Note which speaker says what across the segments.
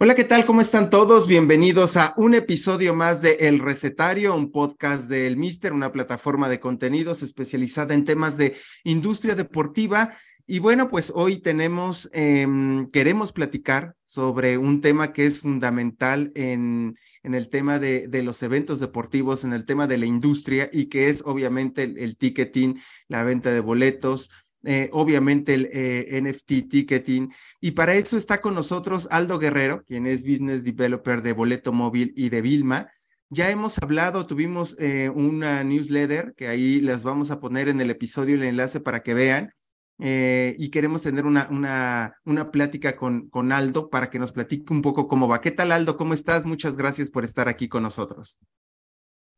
Speaker 1: Hola, ¿qué tal? ¿Cómo están todos? Bienvenidos a un episodio más de El Recetario, un podcast del Mister, una plataforma de contenidos especializada en temas de industria deportiva. Y bueno, pues hoy tenemos, em, queremos platicar sobre un tema que es fundamental en, en el tema de, de, los eventos deportivos, en el tema de la industria y que es obviamente el, el ticketing, la venta de boletos, eh, obviamente el eh, NFT ticketing. Y para eso está con nosotros Aldo Guerrero, quien es Business Developer de Boleto Móvil y de Vilma. Ya hemos hablado, tuvimos eh, una newsletter que ahí les vamos a poner en el episodio el enlace para que vean. y queremos tener una, una, una plática con, con Aldo para que nos platique un poco cómo va. ¿Qué tal, Aldo? ¿Cómo estás? Muchas gracias por estar aquí con nosotros.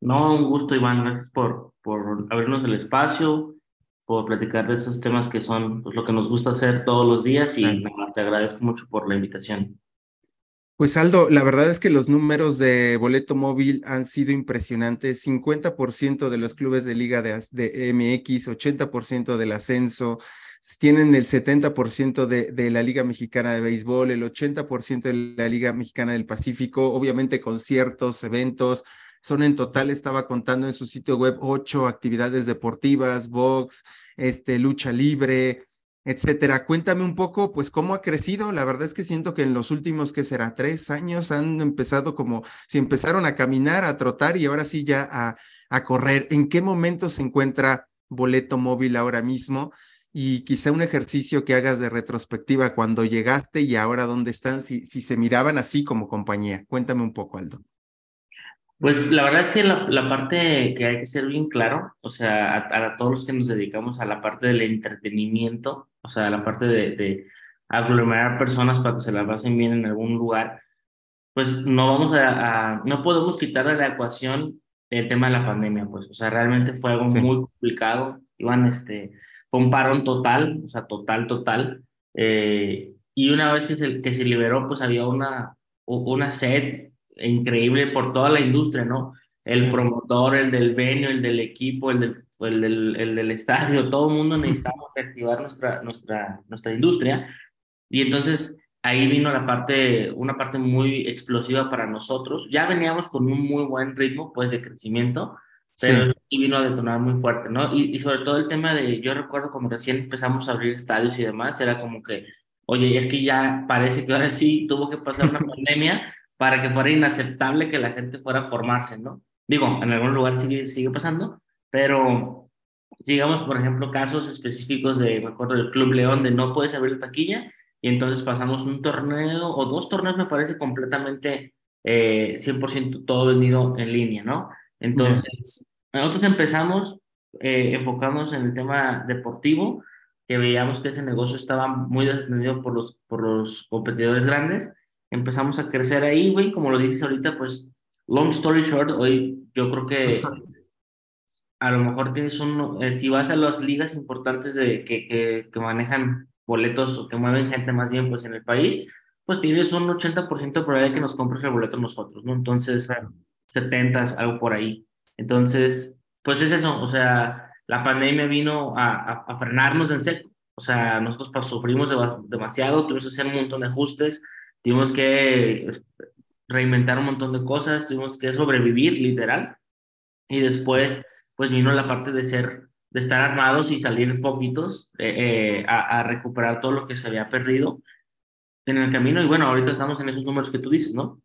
Speaker 2: No, un gusto, Iván. Gracias por, por abrirnos el espacio por platicar de estos temas que son pues, lo que nos gusta hacer todos los días y nada, te agradezco mucho por la invitación.
Speaker 1: Pues Aldo, la verdad es que los números de boleto móvil han sido impresionantes. 50% de los clubes de liga de, de MX, 80% del ascenso, tienen el 70% de, de la Liga Mexicana de Béisbol, el 80% de la Liga Mexicana del Pacífico, obviamente conciertos, eventos. Son en total, estaba contando en su sitio web, ocho actividades deportivas, box, este, lucha libre, etcétera. Cuéntame un poco, pues, cómo ha crecido. La verdad es que siento que en los últimos, ¿qué será? Tres años han empezado como si empezaron a caminar, a trotar y ahora sí ya a, a correr. ¿En qué momento se encuentra boleto móvil ahora mismo? Y quizá un ejercicio que hagas de retrospectiva cuando llegaste y ahora dónde están, si, si se miraban así como compañía. Cuéntame un poco, Aldo.
Speaker 2: Pues la verdad es que la, la, parte que hay que ser bien claro, o sea, a, a, todos los que nos dedicamos a la parte del entretenimiento, o sea, a la parte de, de aglomerar personas para que se la pasen bien en algún lugar, pues no vamos a, a, no podemos quitar de la ecuación el tema de la pandemia, pues, o sea, realmente fue algo sí. muy complicado, iban, este, fue un parón total, o sea, total, total, eh, y una vez que se, que se liberó, pues había una, una sed increíble por toda la industria, ¿no? El promotor, el del venio, el del equipo, el del, el del, el del estadio, todo el mundo necesitamos reactivar nuestra, nuestra, nuestra industria. Y entonces ahí vino la parte, una parte muy explosiva para nosotros. Ya veníamos con un muy buen ritmo, pues, de crecimiento, pero sí. vino a detonar muy fuerte, ¿no? Y, y sobre todo el tema de, yo recuerdo cuando recién empezamos a abrir estadios y demás, era como que, oye, es que ya parece que ahora sí tuvo que pasar una pandemia para que fuera inaceptable que la gente fuera a formarse, ¿no? Digo, en algún lugar sigue, pasando, pero digamos, por ejemplo, casos específicos de, me acuerdo del Club León, de no puedes abrir la taquilla, y entonces pasamos un torneo o dos torneos, me parece, completamente eh, 100% todo vendido en línea, ¿no? Entonces, yeah. nosotros empezamos eh, enfocándonos en el tema deportivo, que veíamos que ese negocio estaba muy dependido por los, por los competidores grandes, empezamos a crecer ahí, güey, como lo dices ahorita, pues, long story short, hoy yo creo que a lo mejor tienes un, eh, si vas a las ligas importantes de, que, que, que, manejan boletos o que mueven gente más bien, pues, en el país, pues tienes un 80% de probabilidad de que nos compres el boleto nosotros, ¿no? Entonces, claro. 70, algo por ahí. Entonces, pues es eso, o sea, la pandemia vino a, a, a frenarnos en seco, o sea, nosotros sufrimos de, demasiado, tuvimos que hacer un montón de ajustes, tuvimos que reinventar un montón de cosas, tuvimos que sobrevivir literal y después pues vino la parte de ser, de estar armados y salir poquitos eh, eh, a, a, recuperar todo lo que se había perdido en el camino y bueno, ahorita estamos en esos números que tú dices, ¿no?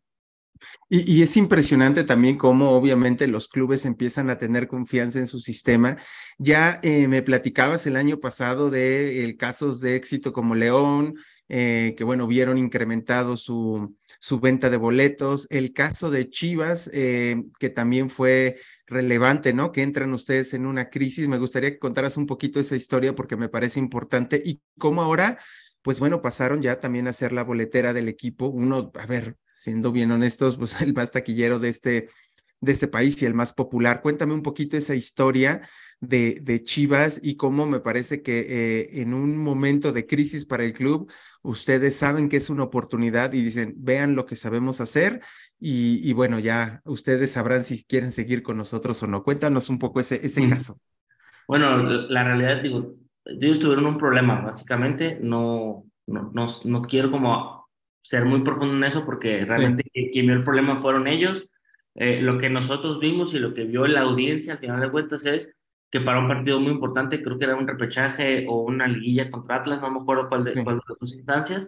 Speaker 1: Y, y, es impresionante también cómo obviamente los clubes empiezan a tener confianza en su sistema. Ya eh, me platicabas el año pasado de el casos de éxito como León, eh, que bueno, vieron incrementado su, su venta de boletos. El caso de Chivas, eh, que también fue relevante, ¿no? Que entran ustedes en una crisis. Me gustaría que contaras un poquito esa historia porque me parece importante y cómo ahora, pues bueno, pasaron ya también a ser la boletera del equipo. Uno, a ver, siendo bien honestos, pues el más taquillero de este, de este país y el más popular. Cuéntame un poquito esa historia de, de Chivas y cómo me parece que eh, en un momento de crisis para el club, ustedes saben que es una oportunidad y dicen, vean lo que sabemos hacer y, y bueno, ya ustedes sabrán si quieren seguir con nosotros o no. Cuéntanos un poco ese, ese mm. caso.
Speaker 2: Bueno, la realidad, digo, ellos tuvieron un problema, básicamente, no, no, no, no quiero como ser muy profundo en eso porque realmente quien vio el problema fueron ellos. Eh, lo que nosotros vimos y lo que vio la audiencia al final de cuentas es que para un partido muy importante, creo que era un repechaje o una liguilla contra Atlas, no me acuerdo cuál de, cuál de las instancias,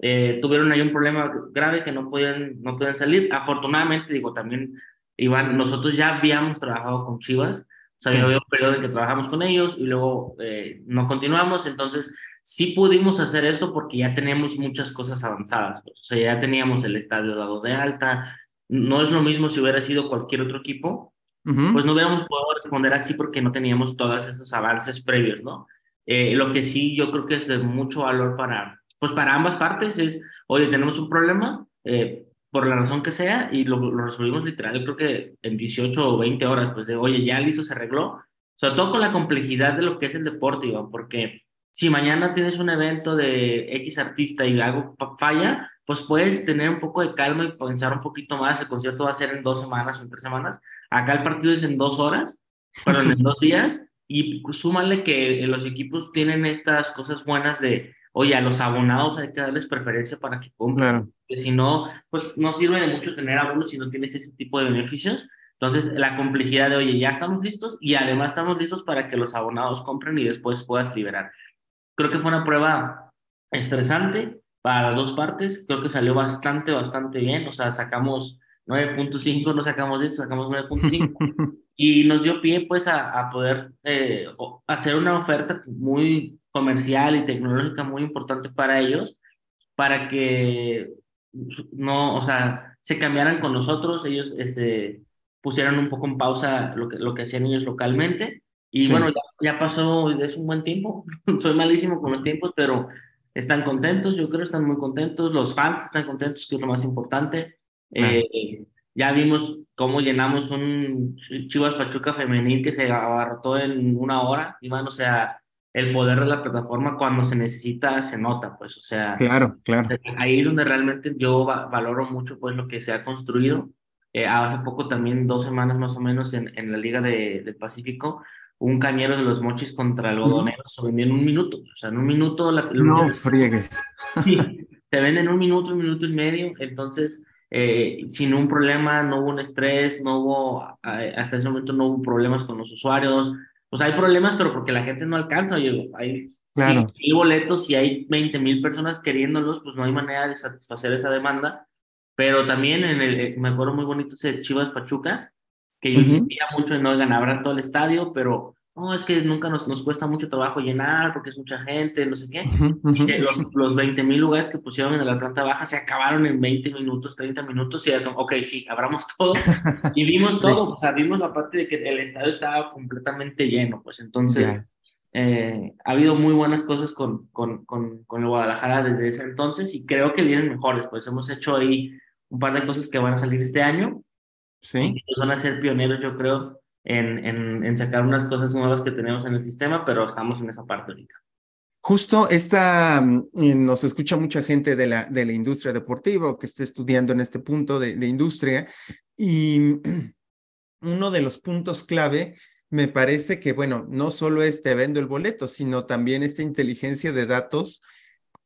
Speaker 2: eh, tuvieron ahí un problema grave que no podían, no podían salir. Afortunadamente, digo, también, Iván, nosotros ya habíamos trabajado con Chivas, o había un periodo en que trabajamos con ellos y luego eh, no continuamos, entonces sí pudimos hacer esto porque ya teníamos muchas cosas avanzadas, pues. o sea, ya teníamos el estadio dado de alta, no es lo mismo si hubiera sido cualquier otro equipo, pues no hubiéramos podido responder así porque no teníamos todos esos avances previos, ¿no? Eh, lo que sí yo creo que es de mucho valor para, pues para ambas partes es, oye, tenemos un problema, eh, por la razón que sea, y lo, lo, resolvimos literal, creo que en 18 o 20 horas, pues de, oye, ya listo, se arregló. Sobre todo con la complejidad de lo que es el deporte, Iván, porque si mañana tienes un evento de X artista y algo falla, pues puedes tener un poco de calma y pensar un poquito más, el concierto va a ser en dos semanas o en tres semanas, acá el partido es en dos horas, perdón, en dos días, y súmale que los equipos tienen estas cosas buenas de, oye, a los abonados hay que darles preferencia para que compren, claro. porque si no, pues no sirve de mucho tener abonos si no tienes ese tipo de beneficios. Entonces, la complejidad de, oye, ya estamos listos y además estamos listos para que los abonados compren y después puedas liberar. Creo que fue una prueba estresante, para las dos partes. Creo que salió bastante, bastante bien. O sea, sacamos 9.5, no sacamos 10, sacamos 9.5. y nos dio pie, pues, a, a poder eh, hacer una oferta muy comercial y tecnológica muy importante para ellos, para que no, o sea, se cambiaran con nosotros, ellos este, pusieran un poco en pausa lo que, lo que hacían ellos localmente. Y bueno, ya, ya pasó, es un buen tiempo. Soy malísimo con los tiempos, pero están contentos, yo creo están muy contentos, los fans están contentos, que es lo más importante. Eh, ya vimos cómo llenamos un Chivas Pachuca femenil que se abarrotó en una hora, y o sea, el poder de la plataforma cuando se necesita se nota, pues, o sea,
Speaker 1: claro, claro.
Speaker 2: Ahí es donde realmente yo valoro mucho, pues, lo que se ha construido. Eh, hace poco también, dos semanas más o menos, en, en la Liga de, del Pacífico, un cañero de los mochis contra el algodonero se vendió en un minuto. O sea, en un minuto. La,
Speaker 1: no friegues.
Speaker 2: Sí, se vende en un minuto, un minuto y medio. Entonces, eh, sin un problema, no hubo un estrés, no hubo, hasta ese momento no hubo problemas con los usuarios. O sea, hay problemas, pero porque la gente no alcanza. Oye, hay claro. mil boletos y hay 20 mil personas queriéndolos, pues no hay manera de satisfacer esa demanda. Pero también en el, eh, me acuerdo muy bonito ese Chivas Pachuca, que yo insistía mucho en no ganar todo el estadio, pero no, es que nunca nos, nos cuesta mucho trabajo llenar porque es mucha gente, no sé qué. y los, los 20 mil lugares que pusieron en la planta baja se acabaron en 20 minutos, 30 minutos y era ok, sí, abramos todo. y vimos todo, o sea, vimos la parte de que el estadio estaba completamente lleno, pues entonces eh, ha habido muy buenas cosas con, con, con, con el Guadalajara desde ese entonces y creo que vienen mejores, pues hemos hecho ahí un par de cosas que van a salir este año
Speaker 1: Sí.
Speaker 2: van a ser pioneros, yo creo, en, sacar unas cosas nuevas que tenemos en el sistema, pero estamos en esa parte ahorita.
Speaker 1: Justo esta, mm, nos escucha mucha gente de la, de la industria deportiva que esté estudiando en este punto de, de industria y uno de los puntos clave me parece que, bueno, no solo es te vendo el boleto, sino también esta inteligencia de datos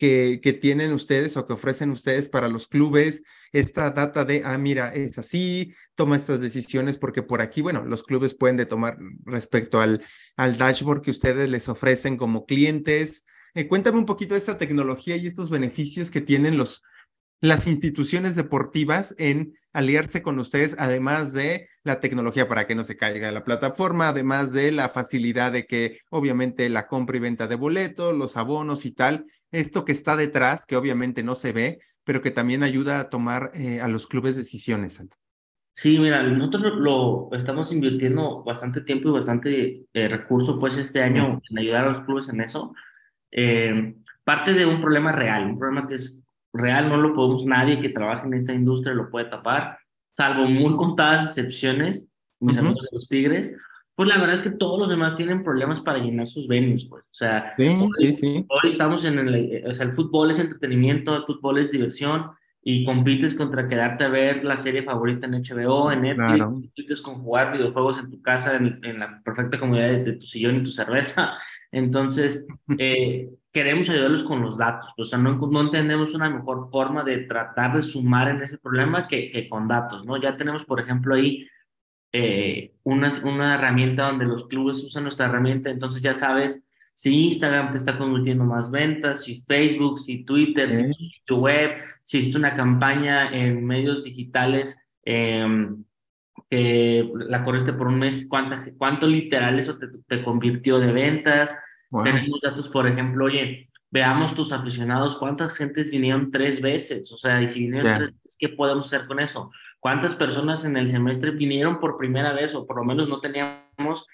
Speaker 1: que, tienen ustedes o que ofrecen ustedes para los clubes, esta data de, ah, mira, es así, toma estas decisiones, porque por aquí, bueno, los clubes pueden de tomar respecto al, al dashboard que ustedes les ofrecen como clientes. Eh, cuéntame un poquito de esta tecnología y estos beneficios que tienen los, las instituciones deportivas en aliarse con ustedes, además de la tecnología para que no se caiga la plataforma, además de la facilidad de que obviamente la compra y venta de boletos, los abonos y tal, esto que está detrás, que obviamente no se ve, pero que también ayuda a tomar eh, a los clubes decisiones.
Speaker 2: Sí, mira, nosotros lo, estamos invirtiendo bastante tiempo y bastante eh, recurso pues este año en ayudar a los clubes en eso. Eh, parte de un problema real, un problema que es real no lo podemos, nadie que trabaje en esta industria lo puede tapar, salvo muy contadas excepciones, mis amigos de los Tigres, pues la verdad es que todos los demás tienen problemas para llenar sus venues, pues, o sea,
Speaker 1: sí,
Speaker 2: hoy,
Speaker 1: sí, sí.
Speaker 2: hoy estamos en el, o sea, el fútbol es entretenimiento, el fútbol es diversión, y compites contra quedarte a ver la serie favorita en HBO, en Netflix, compites con jugar videojuegos en tu casa, en, la perfecta comodidad de, tu sillón y tu cerveza. Entonces, eh, queremos ayudarlos con los datos, o sea, no, no entendemos una mejor forma de tratar de sumar en ese problema que, que con datos, ¿no? Ya tenemos, por ejemplo, ahí eh, una, una herramienta donde los clubes usan nuestra herramienta, entonces ya sabes si Instagram te está convirtiendo más ventas, si Facebook, si Twitter, si tu web, si hiciste una campaña en medios digitales em, que la corriste por un mes, ¿cuánta, ¿cuánto literal eso te, te convirtió de ventas? Tenemos datos, por ejemplo, oye, veamos tus aficionados, ¿cuántas gentes vinieron tres veces? O sea, y si vinieron tres veces, ¿qué podemos hacer con eso? ¿Cuántas personas en el semestre vinieron por primera vez o por lo menos no teníamos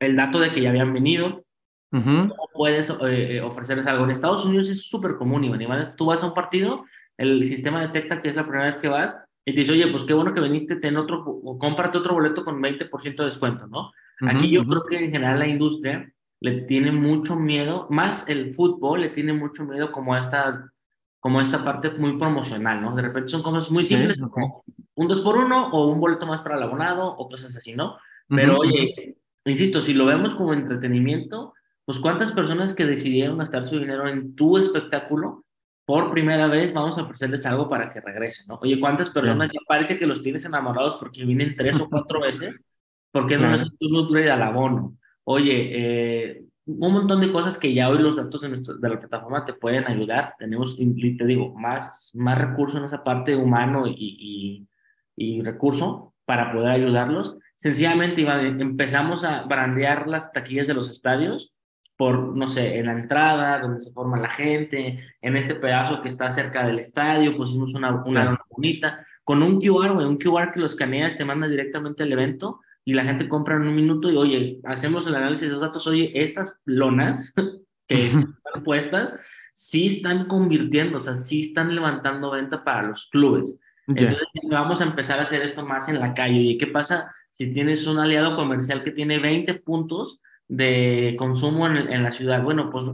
Speaker 2: el dato de que ya habían venido? ¿Cómo puedes eh, eh, ofrecerles algo? En Estados Unidos es súper común, Iván. Tú vas a un partido, el sistema detecta que es la primera vez que vas y te dice, oye, pues qué bueno que viniste, ten otro, o cómprate otro boleto con 20% de descuento, ¿no? Aquí yo creo que en general la industria le tiene mucho miedo, más el fútbol le tiene mucho miedo como esta, como esta parte muy promocional, ¿no? De repente son cosas muy simples, como un 2 por 1 o un boleto más para el abonado o cosas así, ¿no? Pero oye, insisto, si lo vemos como entretenimiento, pues cuántas personas que decidieron gastar su dinero en tu espectáculo, por primera vez vamos a ofrecerles algo para que regresen, ¿no? Oye, ¿cuántas personas ya parece que los tienes enamorados porque vienen tres o cuatro veces? porque no es tu upgrade al abono? Oye, eh, un montón de cosas que ya hoy los datos de, de, la plataforma te pueden ayudar. Tenemos, te digo, más, más recursos en esa parte humano y, y, y recurso para poder ayudarlos. Sencillamente empezamos a brandear las taquillas de los estadios por, no sé, en la entrada, donde se forma la gente, en este pedazo que está cerca del estadio, pusimos una, una bonita, con un QR, un QR que lo escaneas, te manda directamente al evento y la gente compra en un minuto y, oye, hacemos el análisis de los datos, oye, estas lonas que están puestas, sí están convirtiendo, o sea, sí están levantando venta para los clubes. Entonces, vamos a empezar a hacer esto más en la calle. ¿Y qué pasa si tienes un aliado comercial que tiene 20 puntos? de consumo en, en, la ciudad. Bueno, pues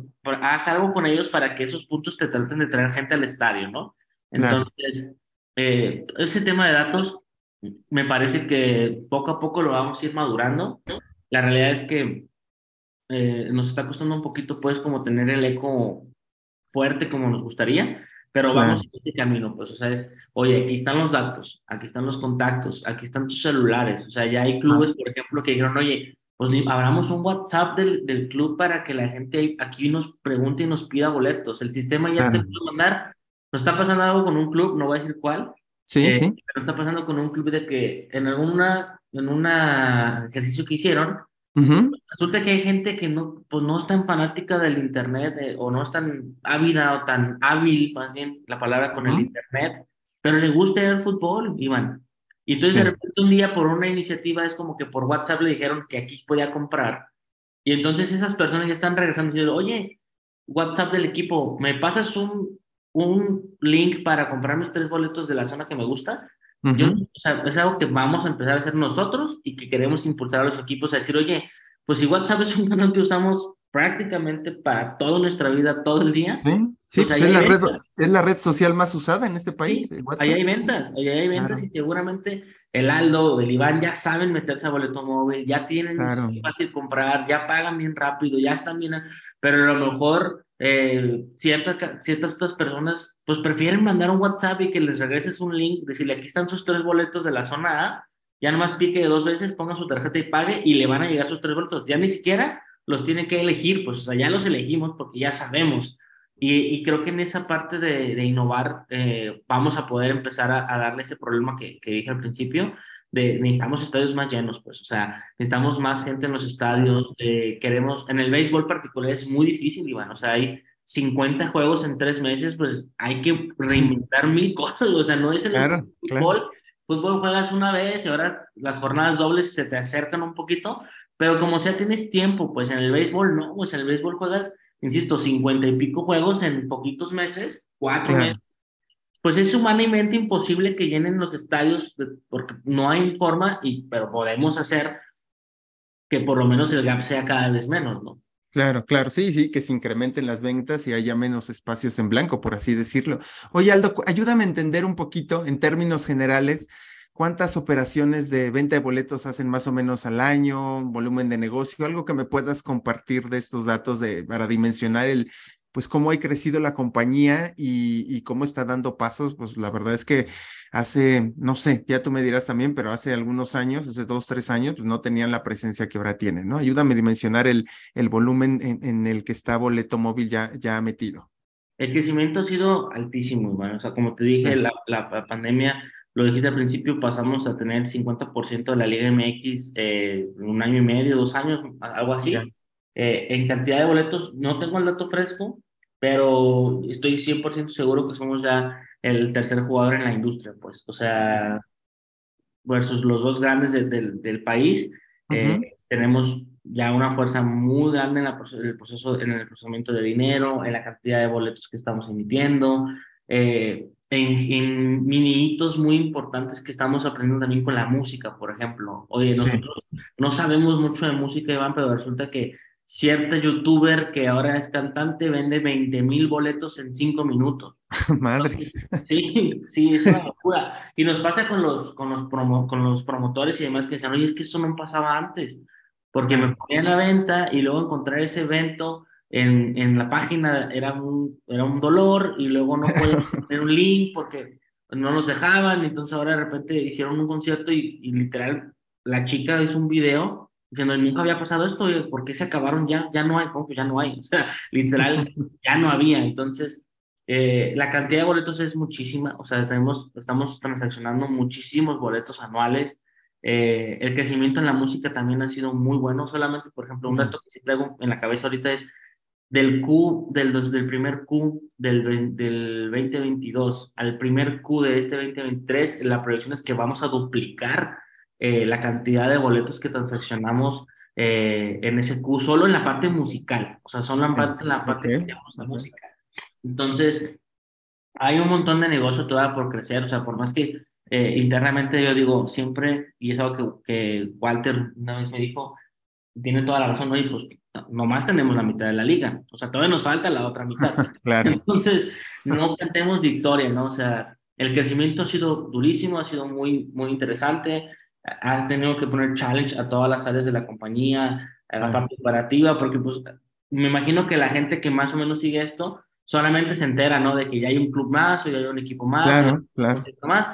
Speaker 2: haz algo con ellos para que esos puntos te traten de traer gente al estadio, ¿no? Entonces, eh, ese tema de datos me parece que poco a poco lo vamos a ir madurando. La realidad es que eh, nos está costando un poquito, pues, como tener el eco fuerte como nos gustaría, pero vamos en ese camino, pues, o sea, es, oye, aquí están los datos, aquí están los contactos, aquí están tus celulares, o sea, ya hay clubes, por ejemplo, que dijeron, oye, pues abramos un WhatsApp del, del, club para que la gente aquí nos pregunte y nos pida boletos. El sistema ya te puede mandar. Nos está pasando algo con un club, no voy a decir cuál.
Speaker 1: Sí, eh, sí.
Speaker 2: Pero está pasando con un club de que en alguna en un ejercicio que hicieron, resulta que hay gente que no, pues no es tan fanática del internet eh, o no es tan ávida o tan hábil, más bien la palabra con el internet, pero le gusta el fútbol, Iván. Y entonces de repente un día por una iniciativa es como que por WhatsApp le dijeron que aquí podía comprar. Y entonces esas personas ya están regresando diciendo, oye, WhatsApp del equipo, ¿me pasas un, un link para comprar mis tres boletos de la zona que me gusta? Yo, o sea, es algo que vamos a empezar a hacer nosotros y que queremos impulsar a los equipos a decir, oye, pues si WhatsApp es un canal que usamos prácticamente para toda nuestra vida, todo el día.
Speaker 1: Sí, pues, pues es, la red, es, la red, social más usada en este país.
Speaker 2: Sí, ahí hay ventas, ahí hay ventas y seguramente el Aldo, el Iván ya saben meterse a boleto móvil, ya tienen claro. fácil comprar, ya pagan bien rápido, ya están bien, pero a lo mejor eh, ciertas, otras personas pues prefieren mandar un WhatsApp y que les regreses un link, decirle aquí están sus tres boletos de la zona A, ya nomás pique dos veces, ponga su tarjeta y pague y le van a llegar sus tres boletos, ya ni siquiera los tiene que elegir, pues o sea, ya los elegimos porque ya sabemos. Y, y creo que en esa parte de, innovar eh, vamos a poder empezar a, a, darle ese problema que dije al principio, de necesitamos estadios más llenos, pues, o sea, necesitamos más gente en los estadios, eh, queremos, en el béisbol particular es muy difícil, Iván, o sea, hay 50 juegos en tres meses, pues hay que reinventar mil cosas, o sea, no es el
Speaker 1: claro,
Speaker 2: fútbol, claro. fútbol juegas una vez y ahora las jornadas dobles se te acercan un poquito, pero como sea tienes tiempo, pues en el béisbol no, pues en el béisbol juegas, insisto, cincuenta y pico juegos en poquitos meses, cuatro claro. meses. Pues es humanamente imposible que llenen los estadios porque no hay forma, y, pero podemos hacer que por lo menos el gap sea cada vez menos, ¿no?
Speaker 1: Claro, claro, sí, sí, que se incrementen las ventas y haya menos espacios en blanco, por así decirlo. Oye, Aldo, ayúdame a entender un poquito en términos generales ¿Cuántas operaciones de venta de boletos hacen más o menos al año? ¿Volumen de negocio? Algo que me puedas compartir de estos datos de, para dimensionar el, pues cómo ha crecido la compañía y, cómo está dando pasos. Pues la verdad es que hace, no sé, ya tú me dirás también, pero hace algunos años, hace dos, tres años, pues no tenían la presencia que ahora tienen, ¿no? Ayúdame a dimensionar el, el volumen en, el que está boleto móvil ya, ya metido.
Speaker 2: El crecimiento ha sido altísimo, hermano. O sea, como te dije, la, la pandemia lo dijiste al principio, pasamos a tener 50% de la Liga MX eh, un año y medio, dos años, algo así. Eh, en cantidad de boletos, no tengo el dato fresco, pero estoy 100% seguro que somos ya el tercer jugador en la industria, pues, o sea, versus los dos grandes del país, eh, tenemos ya una fuerza muy grande en, el proceso, en el procesamiento de dinero, en la cantidad de boletos que estamos emitiendo, eh, en, en mini muy importantes que estamos aprendiendo también con la música, por ejemplo. Oye, nosotros no sabemos mucho de música, Iván, pero resulta que cierta youtuber que ahora es cantante vende 20 mil boletos en 5 minutos.
Speaker 1: Madre.
Speaker 2: Sí, sí, es una locura. Y nos pasa con los, con los, promo, con los promotores y demás que dicen, oye, es que eso no pasaba antes, porque me ponían la venta y luego encontrar ese evento en, en la página era un, era un dolor y luego no podían poner un link porque no nos dejaban, entonces ahora de repente hicieron un concierto y, literal la chica hizo un video diciendo, nunca había pasado esto, ¿por qué se acabaron ya? Ya no hay, ¿cómo? Pues ya no hay, o sea, literal, ya no había, entonces eh, la cantidad de boletos es muchísima, o sea, tenemos, estamos transaccionando muchísimos boletos anuales, eh, el crecimiento en la música también ha sido muy bueno, solamente, por ejemplo, un dato que sí traigo en la cabeza ahorita es del Q, del, del primer Q del, del 2022 al primer Q de este 2023, la proyección es que vamos a duplicar eh, la cantidad de boletos que transaccionamos eh, en ese Q, solo en la parte musical, o sea, son la parte, la parte que hacemos la música. Entonces, hay un montón de negocio todavía por crecer, o sea, por más que eh, internamente yo digo siempre, y es algo que, que Walter una vez me dijo, tiene toda la razón, oye, pues nomás tenemos la mitad de la liga, o sea, todavía nos falta la otra mitad.
Speaker 1: claro.
Speaker 2: Entonces, no cantemos victoria, ¿no? O sea, el crecimiento ha sido durísimo, ha sido muy, muy interesante, has tenido que poner challenge a todas las áreas de la compañía, a la parte operativa, porque pues me imagino que la gente que más o menos sigue esto solamente se entera, ¿no? De que ya hay un club más o ya hay un equipo más,
Speaker 1: claro, claro.
Speaker 2: más,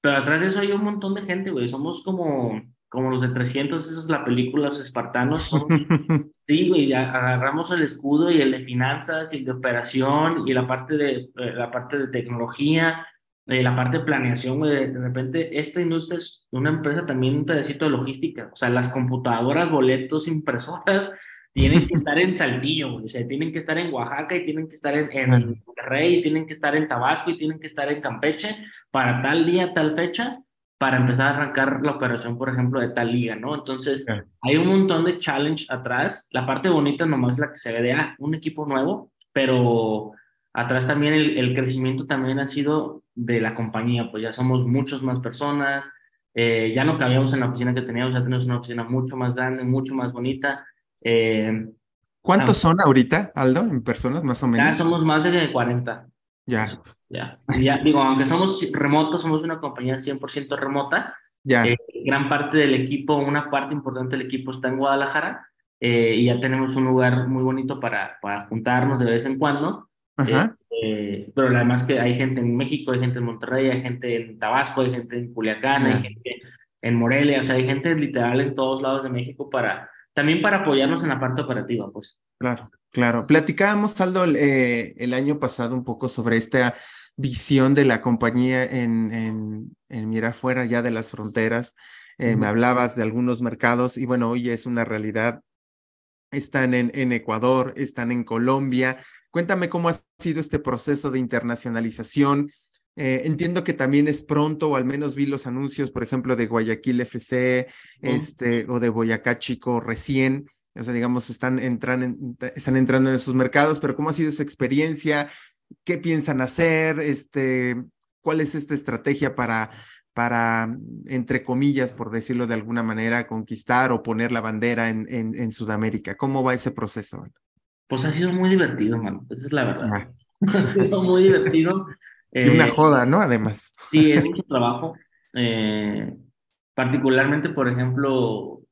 Speaker 2: pero atrás de eso hay un montón de gente, güey, somos como como los de 300, eso es la película, los espartanos. Son, sí, güey, agarramos el escudo y el de finanzas y el de operación y la parte de, eh, la parte de tecnología, eh, la parte de planeación, güey, de, repente esta industria es una empresa también un pedacito de logística, o sea, las computadoras, boletos, impresoras, tienen que estar en Saltillo, güey, o sea, tienen que estar en Oaxaca y tienen que estar en, en Monterrey, y tienen que estar en Tabasco y tienen que estar en Campeche para tal día, tal fecha, para empezar a arrancar la operación, por ejemplo, de tal liga, ¿no? Entonces, hay un montón de challenge atrás. La parte bonita nomás es la que se ve de, ah, un equipo nuevo, pero atrás también el, crecimiento también ha sido de la compañía, pues ya somos muchas más personas, eh, ya no cabíamos en la oficina que teníamos, ya tenemos una oficina mucho más grande, mucho más bonita. Eh,
Speaker 1: ¿Cuántos son ahorita, Aldo, en personas más o menos?
Speaker 2: Ya somos más de 40.
Speaker 1: Ya.
Speaker 2: Ya, ya digo, aunque somos remotos, somos una compañía 100% remota.
Speaker 1: Ya.
Speaker 2: Eh, gran parte del equipo, una parte importante del equipo está en Guadalajara eh, y ya tenemos un lugar muy bonito para, para juntarnos de vez en cuando.
Speaker 1: Ajá.
Speaker 2: Eh, pero además que hay gente en México, hay gente en Monterrey, hay gente en Tabasco, hay gente en Culiacán, hay gente en Morelia, o sea, hay gente literal en todos lados de México para, también para apoyarnos en la parte operativa, pues.
Speaker 1: Claro, claro. Platicábamos, Aldo, eh, el año pasado un poco sobre esta visión de la compañía en, en, en mirar fuera ya de las fronteras. Eh, me hablabas de algunos mercados y bueno, hoy es una realidad. Están en, en Ecuador, están en Colombia. Cuéntame cómo ha sido este proceso de internacionalización. Eh, entiendo que también es pronto, o al menos vi los anuncios, por ejemplo, de Guayaquil FC, este, o de Boyacá Chico recién. O sea, digamos, están, entran están entrando en esos mercados, pero ¿cómo ha sido esa experiencia? ¿Qué piensan hacer? Este, ¿Cuál es esta estrategia para, para, entre comillas, por decirlo de alguna manera, conquistar o poner la bandera en, en, Sudamérica? ¿Cómo va ese proceso?
Speaker 2: Pues ha sido muy divertido, mano. Esa es la verdad. Ah. ha sido muy divertido.
Speaker 1: y una eh, joda, ¿no? Además.
Speaker 2: Sí, es mucho trabajo. Eh, particularmente, por ejemplo,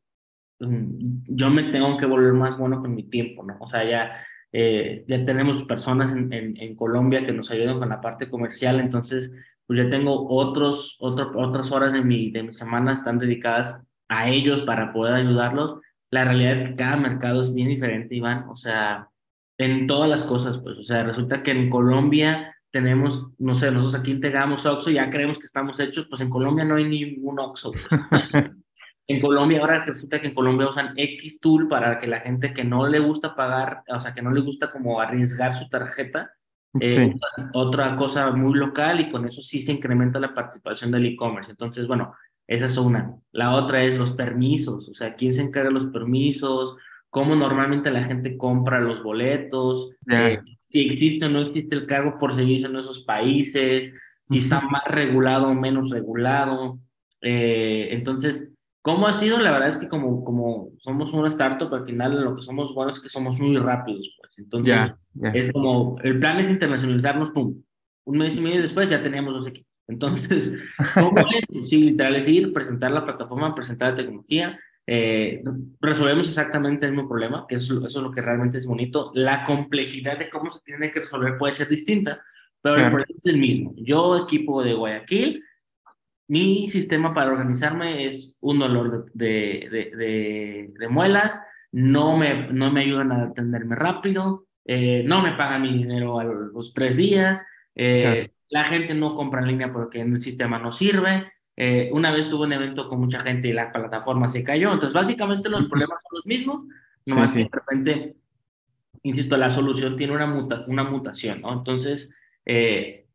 Speaker 2: mm, yo me tengo que volver más bueno con mi tiempo, ¿no? O sea, ya, eh, ya tenemos personas en, en, en, Colombia que nos ayudan con la parte comercial, entonces pues ya tengo otros, otras horas de mi, de mi semana están dedicadas a ellos para poder ayudarlos. La realidad es que cada mercado es bien diferente, Iván, o sea, en todas las cosas, pues, o sea, resulta que en Colombia tenemos, no sé, nosotros aquí integramos Oxxo, ya creemos que estamos hechos, pues en Colombia no hay ningún Oxxo. Pues. en Colombia, ahora resulta que en Colombia usan X Tool para que la gente que no le gusta pagar, o sea, que no le gusta como arriesgar su tarjeta, eh, otra cosa muy local y con eso sí se incrementa la participación del e-commerce. Entonces, bueno, esa es una. La otra es los permisos, o sea, quién se encarga de los permisos, cómo normalmente la gente compra los boletos, eh, si existe o no existe el cargo por servicio en esos países, si está más regulado o menos regulado. Eh, entonces, ¿Cómo ha sido? La verdad es que como, como somos una startup, al final lo que somos buenos es que somos muy rápidos, pues. Entonces, es como, el plan es internacionalizarnos, pum. Un mes y medio después ya teníamos dos equipos. Entonces, ¿cómo es? Sí, literal es ir, presentar la plataforma, presentar la tecnología, eh, resolvemos exactamente el mismo problema, que eso, eso, es lo que realmente es bonito. La complejidad de cómo se tiene que resolver puede ser distinta, pero el problema es el mismo. Yo, equipo de Guayaquil, mi sistema para organizarme es un dolor de, de, de, muelas, no me, no me ayudan a atenderme rápido, eh, no me pagan mi dinero a los tres días, eh, la gente no compra en línea porque el sistema no sirve. Eh, una vez tuve un evento con mucha gente y la plataforma se cayó. Entonces, básicamente los problemas son los mismos, nomás que de repente, insisto, la solución tiene una, muta, una mutación, ¿no? Entonces,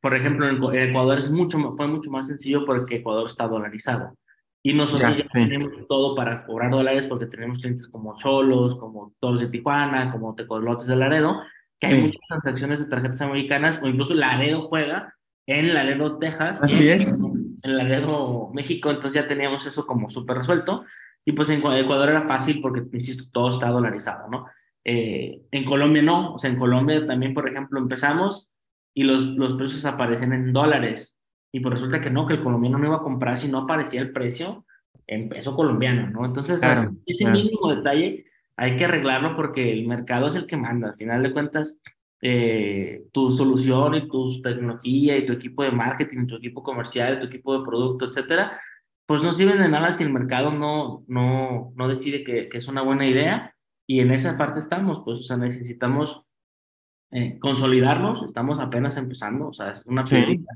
Speaker 2: por ejemplo, en Ecuador es mucho, fue mucho más sencillo porque Ecuador está dolarizado. Y nosotros ya, tenemos todo para cobrar dólares porque tenemos clientes como Cholos, como Toros de Tijuana, como Tecolotes de Laredo, que hay muchas transacciones de tarjetas americanas o incluso Laredo juega en Laredo, Texas.
Speaker 1: Así es.
Speaker 2: En Laredo, México, entonces ya teníamos eso como súper resuelto. Y pues en Ecuador era fácil porque, insisto, todo está dolarizado, ¿no? Eh, en Colombia no, o sea, en Colombia también, por ejemplo, empezamos y los, los precios aparecen en dólares. Y pues resulta que no, que el colombiano no iba a comprar si no aparecía el precio en peso colombiano, ¿no? Entonces, ese mínimo detalle hay que arreglarlo porque el mercado es el que manda. Al final de cuentas, eh, tu solución y tu tecnología y tu equipo de marketing, tu equipo comercial, tu equipo de producto, etcétera, pues no sirven de nada si el mercado no, no, no decide que, que es una buena idea. Y en esa parte estamos, pues, o sea, necesitamos eh, consolidarnos, estamos apenas empezando, o sea, es una prioridad.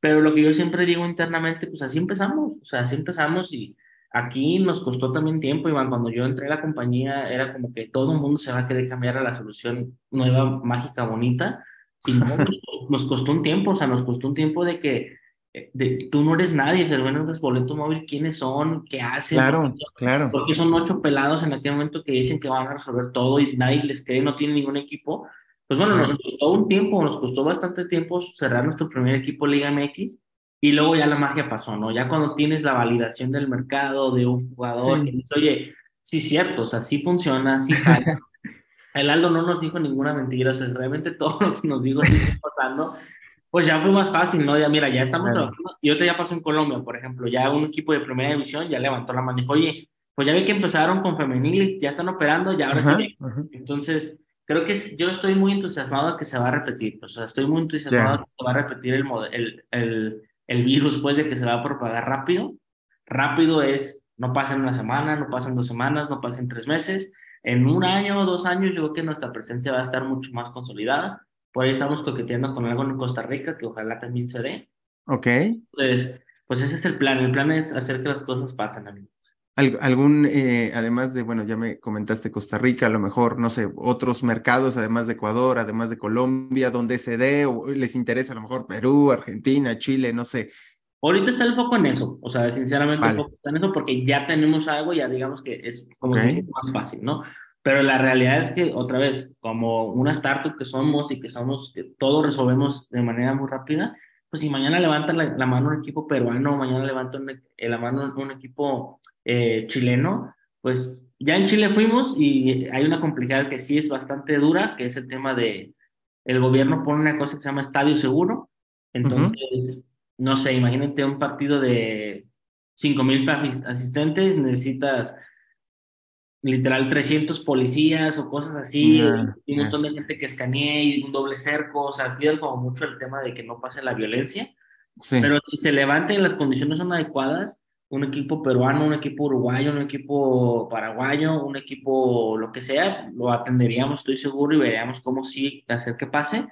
Speaker 2: Pero lo que yo siempre digo internamente, pues así empezamos, o sea, así empezamos y aquí nos costó también tiempo, Iván, cuando yo entré a la compañía era como que todo el mundo se va a querer cambiar a la solución nueva, mágica, bonita, y no, nos costó un tiempo, o sea, nos costó un tiempo de que eh, de, tú no eres nadie, se ven los boletos móvil, quiénes son, qué hacen.
Speaker 1: Claro, claro.
Speaker 2: Porque son ocho pelados en aquel momento que dicen que van a resolver todo y nadie les cree, no tienen ningún equipo. Pues bueno, nos costó un tiempo, nos costó bastante tiempo cerrar nuestro primer equipo Liga MX y luego ya la magia pasó, ¿no? Ya cuando tienes la validación del mercado de un jugador que dice, oye, sí, cierto, o sea, sí funciona, sí El Aldo no nos dijo ninguna mentira, o sea, realmente todo lo que nos dijo sí está pasando. Pues ya fue más fácil, ¿no? Ya mira, ya estamos trabajando. Y ahorita ya pasó en Colombia, por ejemplo, ya un equipo de primera división ya levantó la mano y dijo, oye, pues ya ve que empezaron con femenil ya están operando, ya ahora sí. Entonces, creo que yo estoy muy entusiasmado que se va a repetir, o sea, estoy muy entusiasmado que se va a repetir el, el, el, el virus, pues, de que se va a propagar rápido. Rápido es, no pasa en una semana, no pasa en dos semanas, no pasa en tres meses. En un año o dos años, yo creo que nuestra presencia va a estar mucho más consolidada. Por ahí estamos coqueteando con algo en Costa Rica, que ojalá también se dé.
Speaker 1: Ok.
Speaker 2: Entonces, pues ese es el plan. El plan es hacer que las cosas pasen, amigos
Speaker 1: algún, eh, además de, bueno, ya me comentaste Costa Rica, a lo mejor, no sé, otros mercados, además de Ecuador, además de Colombia, donde se dé, o les interesa a lo mejor Perú, Argentina, Chile, no sé.
Speaker 2: Ahorita está el foco en eso, o sea, sinceramente el foco está en eso porque ya tenemos algo, ya digamos que es como más fácil, ¿no? Pero la realidad es que, otra vez, como una startup que somos y que somos, que todo resolvemos de manera muy rápida, pues si mañana levanta la, mano un equipo peruano, mañana levanta la mano un equipo eh, chileno, pues ya en Chile fuimos y hay una complejidad que sí es bastante dura, que es el tema de, el gobierno pone una cosa que se llama estadio seguro, entonces, no sé, imagínate un partido de 5 mil asistentes, necesitas literal 300 policías o cosas así, y un montón de gente que escanee y un doble cerco, o sea, piden como mucho el tema de que no pase la violencia, pero si se levanta y las condiciones son adecuadas, un equipo peruano, un equipo uruguayo, un equipo paraguayo, un equipo lo que sea, lo atenderíamos, estoy seguro, y veríamos cómo sí hacer que pase,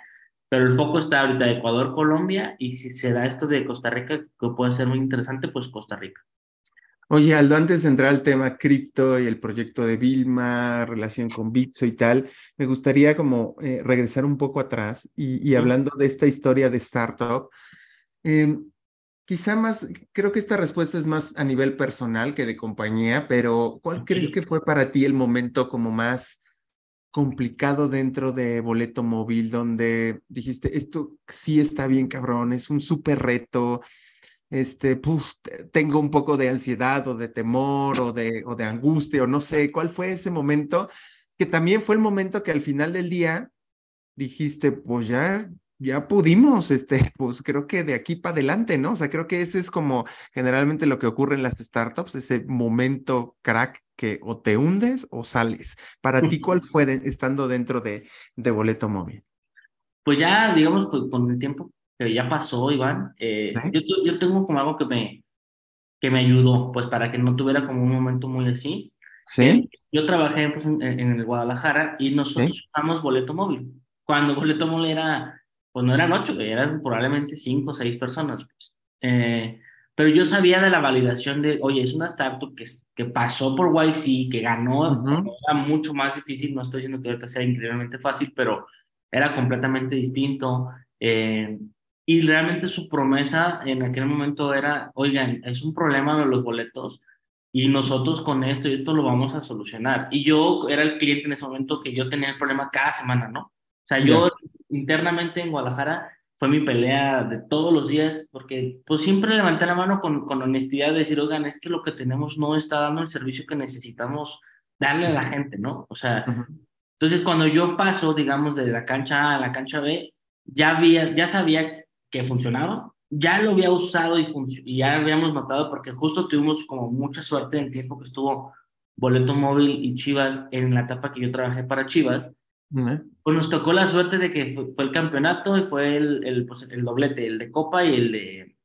Speaker 2: pero el foco está ahorita Ecuador, Colombia, y si se da esto de Costa Rica, que puede ser muy interesante, pues Costa Rica.
Speaker 1: Oye, Aldo, antes de entrar al tema cripto y el proyecto de Vilma, relación con Bitso y tal, me gustaría como eh, regresar un poco atrás y, hablando de esta historia de startup, em, quizá más, creo que esta respuesta es más a nivel personal que de compañía, pero ¿cuál crees que fue para ti el momento como más complicado dentro de Boleto Móvil, donde dijiste, esto sí está bien cabrón, es un súper reto? este, tengo un poco de ansiedad o de temor o de, o de angustia o no sé, ¿cuál fue ese momento? Que también fue el momento que al final del día dijiste, pues ya, ya pudimos, este, pues creo que de aquí para adelante, ¿no? O sea, creo que ese es como generalmente lo que ocurre en las startups, ese momento crack que o te hundes o sales. Para ti, ¿cuál fue estando dentro de, de Boleto Móvil?
Speaker 2: Pues ya, digamos, con el tiempo pero ya pasó, Iván. Eh, yo, yo tengo como algo que me, que me ayudó, pues para que no tuviera como un momento muy así.
Speaker 1: Sí.
Speaker 2: Eh, yo trabajé pues, en, el Guadalajara y nosotros usamos boleto móvil. Cuando boleto móvil era, pues no eran ocho, eran probablemente cinco o seis personas. Pues. Eh, pero yo sabía de la validación de, oye, es una startup que, que pasó por YC, que ganó, era mucho más difícil, no estoy diciendo que ahorita sea increíblemente fácil, pero era completamente distinto. Eh, y realmente su promesa en aquel momento era, oigan, es un problema de los boletos y nosotros con esto y esto lo vamos a solucionar. Y yo era el cliente en ese momento que yo tenía el problema cada semana, ¿no? O sea, yo internamente en Guadalajara fue mi pelea de todos los días, porque pues siempre levanté la mano con, con honestidad de decir, oigan, es que lo que tenemos no está dando el servicio que necesitamos darle a la gente, ¿no? O sea, entonces cuando yo paso, digamos, de la cancha A a la cancha B, ya, había, ya sabía que funcionaba. Ya lo había usado y, y ya habíamos notado porque justo tuvimos como mucha suerte en el tiempo que estuvo Boleto Móvil y Chivas en la etapa que yo trabajé para Chivas. Pues nos tocó la suerte de que fue, el campeonato y fue el, el, pues, el, doblete, el de Copa y el de,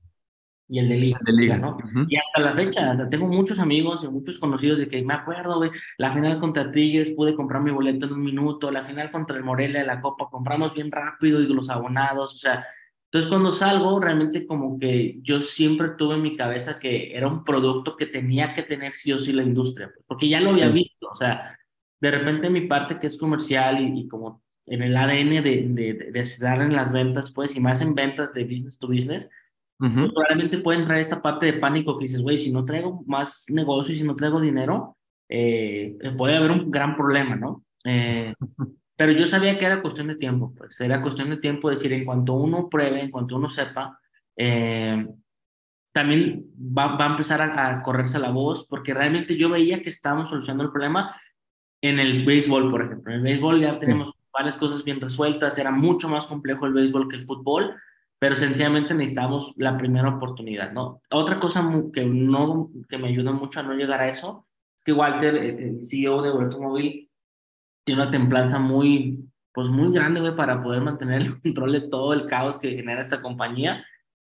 Speaker 2: y el de Liga, ¿no? Y hasta la fecha, tengo muchos amigos y muchos conocidos de que me acuerdo, güey, la final contra Tigres pude comprar mi boleto en un minuto, la final contra el Morelia de la Copa compramos bien rápido y los abonados, o sea, entonces, cuando salgo, realmente como que yo siempre tuve en mi cabeza que era un producto que tenía que tener sí o sí la industria, porque ya lo había visto, o sea, de repente mi parte que es comercial y, como en el ADN de, de, de, estar en las ventas, pues, y más en ventas de business to business, pues, probablemente puede entrar esta parte de pánico que dices, güey, si no traigo más negocio y si no traigo dinero, eh, puede haber un gran problema, ¿no? Eh, Pero yo sabía que era cuestión de tiempo, pues era cuestión de tiempo decir, en cuanto uno pruebe, en cuanto uno sepa, eh, también va, va, a empezar a, correrse la voz, porque realmente yo veía que estábamos solucionando el problema en el béisbol, por ejemplo. En el béisbol ya tenemos varias cosas bien resueltas, era mucho más complejo el béisbol que el fútbol, pero sencillamente necesitamos la primera oportunidad, ¿no? Otra cosa que, no, que me ayuda mucho a no llegar a eso es que Walter, el CEO de Boleto Móvil, tiene una templanza muy, pues muy grande, güey, para poder mantener el control de todo el caos que genera esta compañía.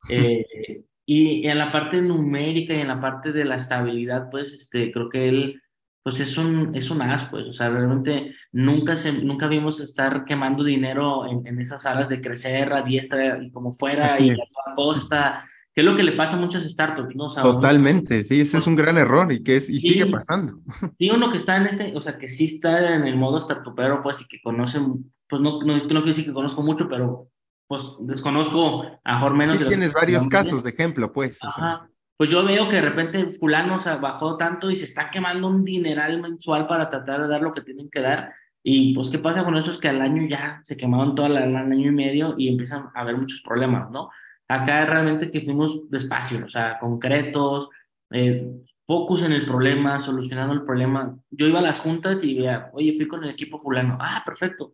Speaker 2: Eh, y en la parte numérica y en la parte de la estabilidad, pues, este, creo que él, pues es un, es un as, pues, o sea, realmente nunca, se, nunca vimos estar quemando dinero en, en esas salas de crecer a diestra y como fuera y a costa que es lo que le pasa a muchas startups, ¿no?
Speaker 1: Totalmente, sí, ese es un gran error y que es, y sigue pasando.
Speaker 2: Sí, uno que está en este, o sea, que sí está en el modo startupero, pues, y que conoce, pues no, no, no quiero decir que conozco mucho, pero pues desconozco a mejor menos.
Speaker 1: Sí, tienes varios casos de ejemplo, pues.
Speaker 2: Ajá. Pues yo veo que de repente fulano se bajó tanto y se está quemando un dineral mensual para tratar de dar lo que tienen que dar. Y pues, ¿qué pasa con eso? Es que al año ya se quemaron todo el año y medio y empiezan a haber muchos problemas, ¿no? Acá realmente que fuimos despacio, o sea, concretos, eh, focus en el problema, solucionando el problema. Yo iba a las juntas y veía, oye, fui con el equipo fulano. Ah, perfecto.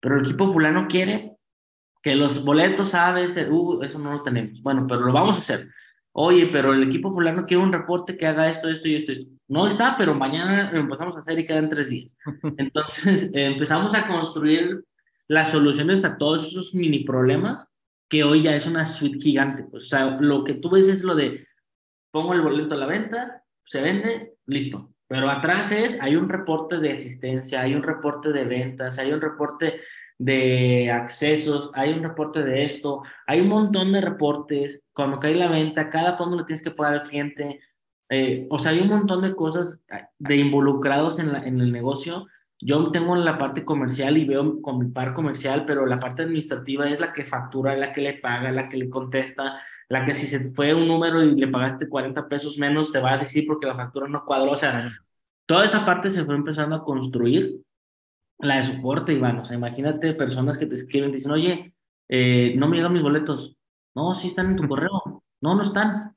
Speaker 2: Pero el equipo fulano quiere que los boletos, sabes, uh, eso no lo tenemos. Bueno, pero lo vamos a hacer. Oye, pero el equipo fulano quiere un reporte que haga esto, esto y esto. esto. No está, pero mañana lo empezamos a hacer y quedan tres días. Entonces empezamos a construir las soluciones a todos esos mini problemas que hoy ya es una suite gigante. Pues, o sea, lo que tú ves es lo de pongo el boleto a la venta, se vende, listo. Pero atrás es, hay un reporte de asistencia, hay un reporte de ventas, hay un reporte de accesos, hay un reporte de esto, hay un montón de reportes, cuando cae la venta, cada cuándo le tienes que pagar al cliente, eh, o sea, hay un montón de cosas de involucrados en, la, en el negocio. Yo tengo la parte comercial y veo con mi par comercial, pero la parte administrativa es la que factura, la que le paga, la que le contesta, la que si se fue un número y le pagaste 40 pesos menos, te va a decir porque la factura no cuadró. O sea, toda esa parte se fue empezando a construir. La de soporte, Iván. O sea, imagínate personas que te escriben, dicen, oye, eh, no me llegan mis boletos. No, sí están en tu correo. No, no están.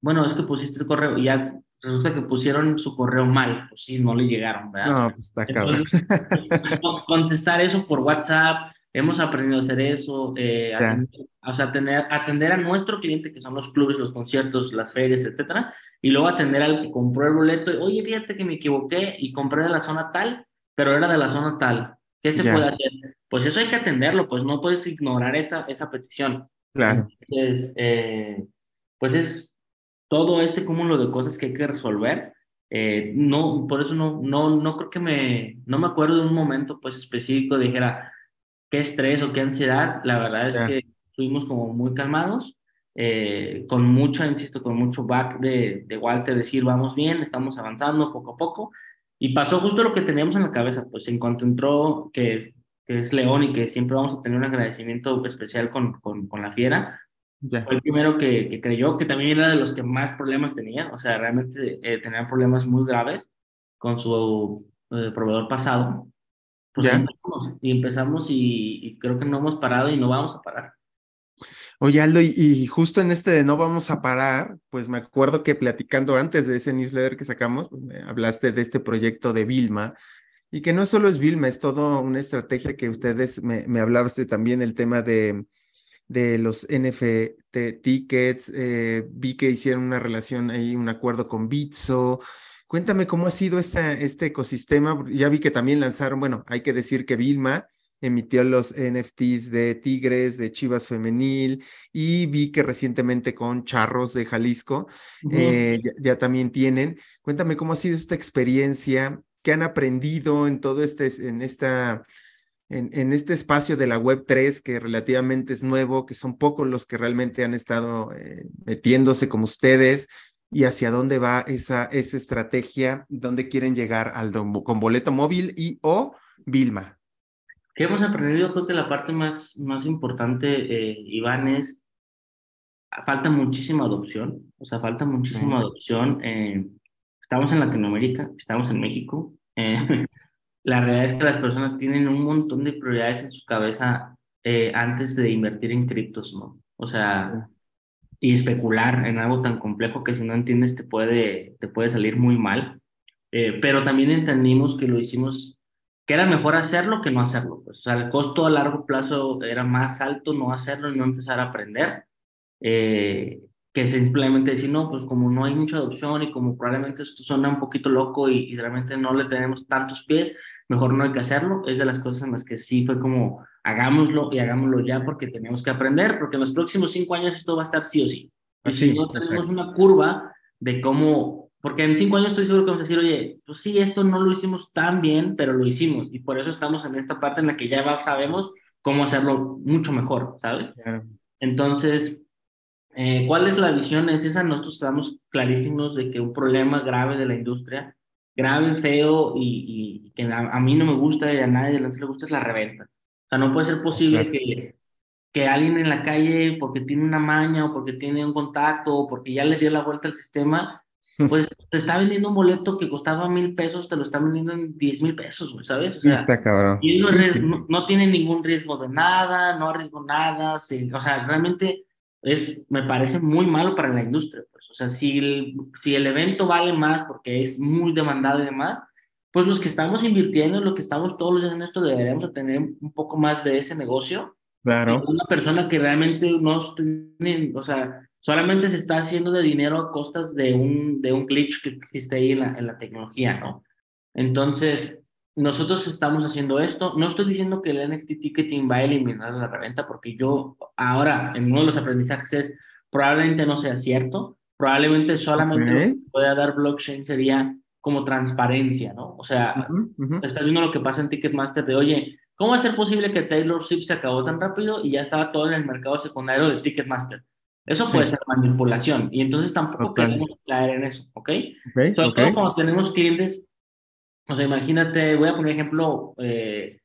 Speaker 2: Bueno, es que pusiste el correo y ya resulta que pusieron su correo mal. Pues sí, no le llegaron, ¿verdad?
Speaker 1: No, pues está cabrón.
Speaker 2: contestar eso por WhatsApp, hemos aprendido a hacer eso, eh, o sea, atender, atender a nuestro cliente, que son los clubes, los conciertos, las ferias, etcétera, y luego atender al que compró el boleto, oye, fíjate que me equivoqué y compré de la zona tal, pero era de la zona tal. ¿Qué se puede hacer? Pues eso hay que atenderlo, pues no puedes ignorar esa, esa petición.
Speaker 1: Claro.
Speaker 2: Entonces, eh, pues es todo este cúmulo de cosas que hay que resolver. Eh, no, por eso no, no, no creo que me, no me acuerdo de un momento pues específico, dijera, qué estrés o qué ansiedad, la verdad es que fuimos como muy calmados, eh, con mucho, insisto, con mucho back de, de Walter, decir, vamos bien, estamos avanzando poco a poco, y pasó justo lo que teníamos en la cabeza, pues en cuanto entró, que, que es León y que siempre vamos a tener un agradecimiento especial con, con, con la fiera, fue el primero que, que, creyó, que también era de los que más problemas tenía, o sea, realmente eh, tenía problemas muy graves con su eh, proveedor pasado, pues empezamos, y empezamos y, creo que no hemos parado y no vamos a parar.
Speaker 1: Oye, Aldo, y, justo en este de no vamos a parar, pues me acuerdo que platicando antes de ese newsletter que sacamos, pues, me hablaste de este proyecto de Vilma, y que no solo es Vilma, es toda una estrategia que ustedes me, me hablaste también el tema de, de los NFT tickets, eh, vi que hicieron una relación ahí, un acuerdo con Bitso, Cuéntame cómo ha sido este ecosistema. Ya vi que también lanzaron, bueno, hay que decir que Vilma emitió los NFTs de Tigres, de Chivas Femenil, y vi que recientemente con Charros de Jalisco eh, ya, también tienen. Cuéntame cómo ha sido esta experiencia, qué han aprendido en todo este, en esta, en, en, este espacio de la Web 3 que relativamente es nuevo, que son pocos los que realmente han estado eh, metiéndose como ustedes y hacia dónde va esa, esa estrategia, dónde quieren llegar al con boleto móvil y o Vilma.
Speaker 2: ¿Qué hemos aprendido? Creo que la parte más, más importante, eh, Iván, es falta muchísima adopción, o sea, falta muchísima adopción. Eh, estamos en Latinoamérica, estamos en México. Eh, la realidad es que las personas tienen un montón de prioridades en su cabeza antes de invertir en criptos, ¿no? O sea, y especular en algo tan complejo que si no entiendes te puede, te puede salir muy mal. Eh, pero también entendimos que lo hicimos, que era mejor hacerlo que no hacerlo. Pues. O sea, el costo a largo plazo era más alto no hacerlo y no empezar a aprender, eh, que simplemente decir, no, pues como no hay mucha adopción y como probablemente esto suena un poquito loco y, y realmente no le tenemos tantos pies, mejor no hay que hacerlo. Es de las cosas en las que sí fue como hagámoslo y hagámoslo ya porque tenemos que aprender, porque en los próximos cinco años esto va a estar sí o sí. Así no tenemos una curva de cómo, porque en cinco años estoy seguro que vamos a decir, oye, pues sí, esto no lo hicimos tan bien, pero lo hicimos. Y por eso estamos en esta parte en la que ya sabemos cómo hacerlo mucho mejor, ¿sabes? Entonces, eh, ¿cuál es la visión? Es esa, nosotros estamos clarísimos de que un problema grave de la industria, grave, feo y, que a, mí no me gusta y a nadie le gusta es la reventa no puede ser posible que, que alguien en la calle, porque tiene una maña o porque tiene un contacto o porque ya le dio la vuelta al sistema, pues te está vendiendo un boleto que costaba mil pesos, te lo está vendiendo en diez mil pesos, ¿sabes?
Speaker 1: sí, está cabrón.
Speaker 2: Y no, no, tiene ningún riesgo de nada, no arriesgó nada, o sea, realmente es, me parece muy malo para la industria. Pues. O sea, si el, si el evento vale más porque es muy demandado y demás, pues los que estamos invirtiendo, los que estamos todos los días en esto, deberíamos tener un poco más de ese negocio.
Speaker 1: Claro.
Speaker 2: Una persona que realmente no tiene, o sea, solamente se está haciendo de dinero a costas de un, de un glitch que existe ahí en la, en la tecnología, ¿no? Entonces, nosotros estamos haciendo esto. No estoy diciendo que el NFT ticketing va a eliminar la reventa, porque yo ahora, en uno de los aprendizajes es, probablemente no sea cierto, probablemente solamente lo que pueda dar blockchain sería como transparencia, ¿no? O sea, estás viendo lo que pasa en Ticketmaster de, oye, ¿cómo va a ser posible que Taylor Swift se acabó tan rápido y ya estaba todo en el mercado secundario de Ticketmaster? Eso puede ser manipulación y entonces tampoco queremos caer en eso, ¿ok? okay Sobre todo cuando tenemos clientes o sea, imagínate, voy a poner ejemplo eh,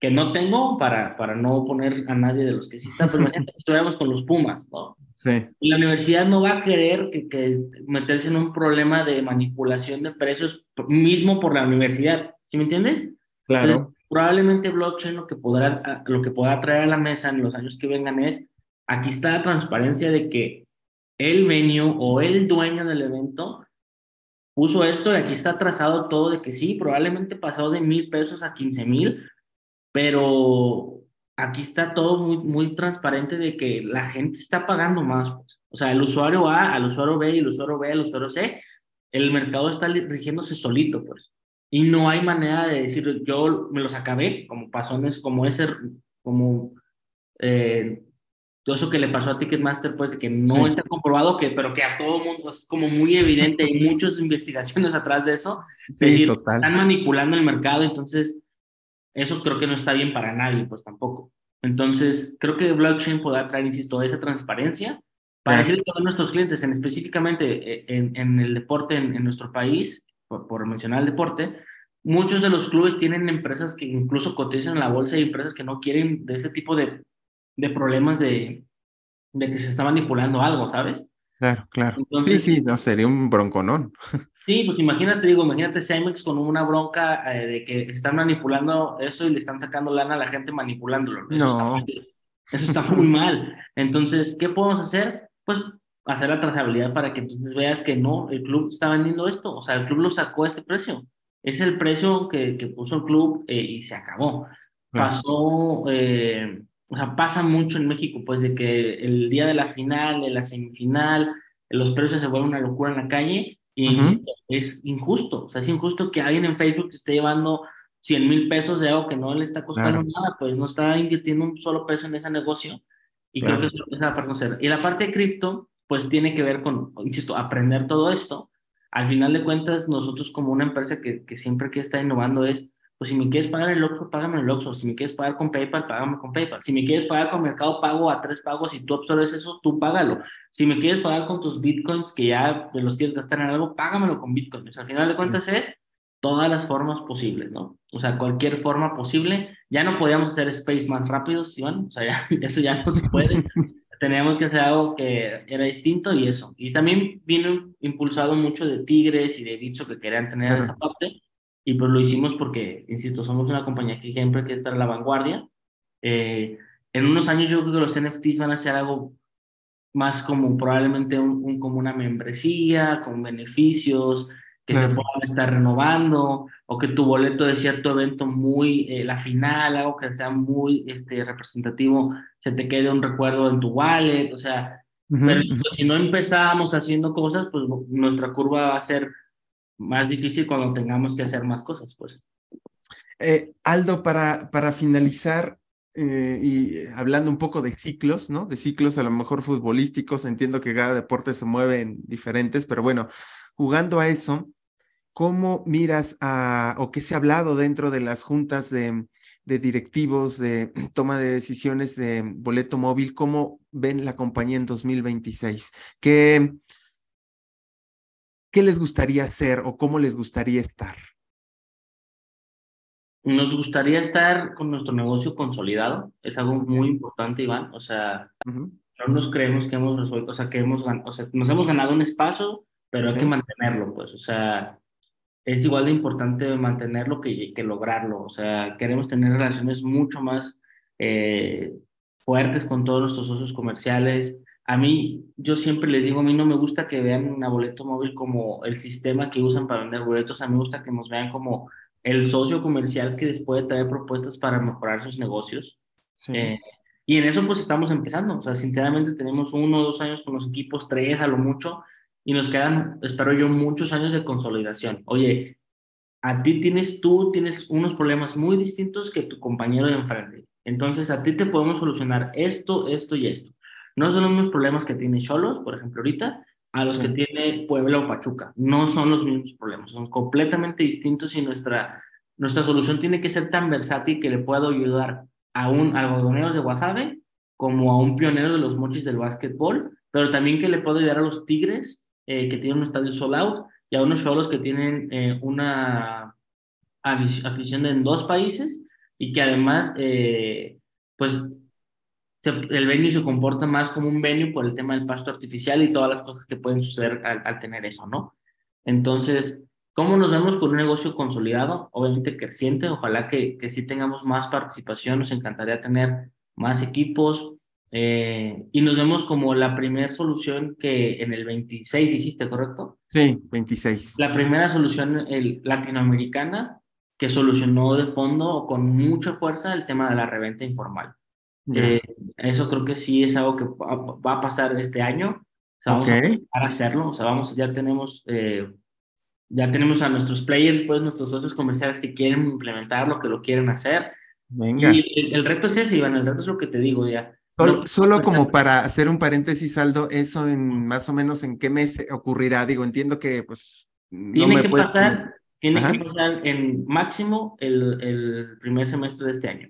Speaker 2: que no tengo para, para no poner a nadie de los que sí están, pero imagínate que estuviéramos con los Pumas, ¿no?
Speaker 1: Sí.
Speaker 2: Y la universidad no va a querer que, que meterse en un problema de manipulación de precios mismo por la universidad, ¿sí me entiendes?
Speaker 1: Claro.
Speaker 2: probablemente blockchain lo que, podrá, lo que podrá traer a la mesa en los años que vengan es, aquí está la transparencia de que el venue o el dueño del evento puso esto y aquí está trazado todo de que sí, probablemente pasó de mil pesos a quince mil, pero aquí está todo muy, muy transparente de que la gente está pagando más. Pues. O sea, el usuario A, al usuario B, el usuario B, el usuario C, el mercado está rigiéndose solito, pues. Y no hay manera de decir, yo me los acabé, como pasó en como ese, como eh, todo eso que le pasó a Ticketmaster, pues, que no está comprobado, que, pero que a todo mundo es como muy evidente, hay muchas investigaciones atrás de eso.
Speaker 1: Sí, total.
Speaker 2: Están manipulando el mercado, entonces eso creo que no está bien para nadie, pues tampoco. Entonces, creo que blockchain podrá traer, insisto, esa transparencia para decirle a nuestros clientes, en, específicamente eh, en, en el deporte en, en nuestro país, por, por, mencionar el deporte, muchos de los clubes tienen empresas que incluso cotizan en la bolsa y empresas que no quieren de ese tipo de de problemas de, de que se está manipulando algo, ¿sabes?
Speaker 1: Claro, claro. sí, sí, no, sería un bronconón.
Speaker 2: Sí, pues imagínate, digo, imagínate Cemex con una bronca eh, de que están manipulando eso y le están sacando lana a la gente manipulándolo.
Speaker 1: Eso, no.
Speaker 2: está, eso está muy mal. Entonces, ¿qué podemos hacer? Pues hacer la trazabilidad para que entonces veas que no, el club está vendiendo esto, o sea, el club lo sacó a este precio. Es el precio que, que puso el club eh, y se acabó. Pasó, eh, o sea, pasa mucho en México, pues, de que el día de la final, de la semifinal, los precios se vuelven una locura en la calle y es injusto. O sea, es injusto que alguien en Facebook esté llevando 100 mil pesos de algo que no le está costando nada, pues no está invirtiendo un solo peso en ese negocio. Y creo que eso es la parte conocer. Y la parte de cripto, pues tiene que ver con, insisto, aprender todo esto. Al final de cuentas, nosotros como una empresa que, que siempre que está innovando es, pues si me quieres pagar el Oxxo, págame el Oxxo. Si me quieres pagar con PayPal, págame con PayPal. Si me quieres pagar con Mercado Pago a tres pagos y tú absorbes eso, tú págalo. Si me quieres pagar con tus Bitcoins que ya los quieres gastar en algo, págamelo con Bitcoins. Al final de cuentas es todas las formas posibles, ¿no? O sea, cualquier forma posible. Ya no podíamos hacer space más rápidos, Iván. O sea, ya, eso ya no se puede. Teníamos que hacer algo que era distinto y eso. Y también vino impulsado mucho de Tigres y de Bitso que querían tener esa parte y pues lo hicimos porque, insisto, somos una compañía que siempre hay que estar a la vanguardia. Eh, en unos años yo creo que los NFTs van a ser algo más como probablemente un, como una membresía, con beneficios, que se puedan estar renovando, o que tu boleto de cierto evento muy, eh, la final, algo que sea muy este, representativo, se te quede un recuerdo en tu wallet, o sea, pero si no empezamos haciendo cosas, pues nuestra curva va a ser más difícil cuando tengamos que hacer más cosas, pues.
Speaker 1: Eh, Aldo, para, para finalizar, eh, y hablando un poco de ciclos, ¿no? De ciclos a lo mejor futbolísticos, entiendo que cada deporte se mueve en diferentes, pero bueno, jugando a eso, ¿cómo miras a, o qué se ha hablado dentro de las juntas de, de directivos, de toma de decisiones de boleto móvil? ¿Cómo ven la compañía en 2026? ¿Qué, ¿qué les gustaría hacer o cómo les gustaría estar?
Speaker 2: Nos gustaría estar con nuestro negocio consolidado. Es algo muy importante, Iván. O sea, no nos creemos que hemos resuelto, o sea, que hemos, o sea, nos hemos ganado un espacio, pero hay que mantenerlo, pues. O sea, es igual de importante mantenerlo que, que lograrlo. O sea, queremos tener relaciones mucho más eh, fuertes con todos nuestros socios comerciales, a mí, yo siempre les digo, a mí no me gusta que vean a Boleto Móvil como el sistema que usan para vender boletos, a mí me gusta que nos vean como el socio comercial que les puede traer propuestas para mejorar sus negocios. Eh, y en eso pues estamos empezando, o sea, sinceramente tenemos uno o dos años con los equipos, tres a lo mucho, y nos quedan, espero yo, muchos años de consolidación. Oye, a ti tienes, tú tienes unos problemas muy distintos que tu compañero de enfrente. Entonces, a ti te podemos solucionar esto, esto y esto. No son los mismos problemas que tiene Cholos, por ejemplo, ahorita, a los que tiene Puebla o Pachuca. No son los mismos problemas, son completamente distintos y nuestra, nuestra solución tiene que ser tan versátil que le pueda ayudar a un algodonero de Guasave como a un pionero de los mochis del básquetbol, pero también que le pueda ayudar a los Tigres, eh, que tienen un estadio sold out, y a unos Cholos que tienen eh, una afición en dos países y que además, eh, pues el venue se comporta más como un venue por el tema del pasto artificial y todas las cosas que pueden suceder al, tener eso, ¿no? Entonces, ¿cómo nos vemos con un negocio consolidado? Obviamente creciente, ojalá que, que sí tengamos más participación, nos encantaría tener más equipos eh, y nos vemos como la primera solución que en el 26 dijiste, ¿correcto?
Speaker 1: Sí, 26.
Speaker 2: La primera solución el, latinoamericana que solucionó de fondo con mucha fuerza el tema de la reventa informal. Eh, eso creo que sí es algo que va a pasar este año. O sea, vamos a hacerlo. O sea, vamos, ya tenemos, eh, ya tenemos a nuestros players, pues nuestros socios comerciales que quieren implementarlo, que lo quieren hacer. Venga. Y el, reto es ese, Iván, el reto es lo que te digo ya.
Speaker 1: Solo, como para hacer un paréntesis, Aldo, eso en más o menos en qué mes ocurrirá. Digo, entiendo que pues
Speaker 2: tiene que pasar, tiene que pasar en máximo el, el primer semestre de este año.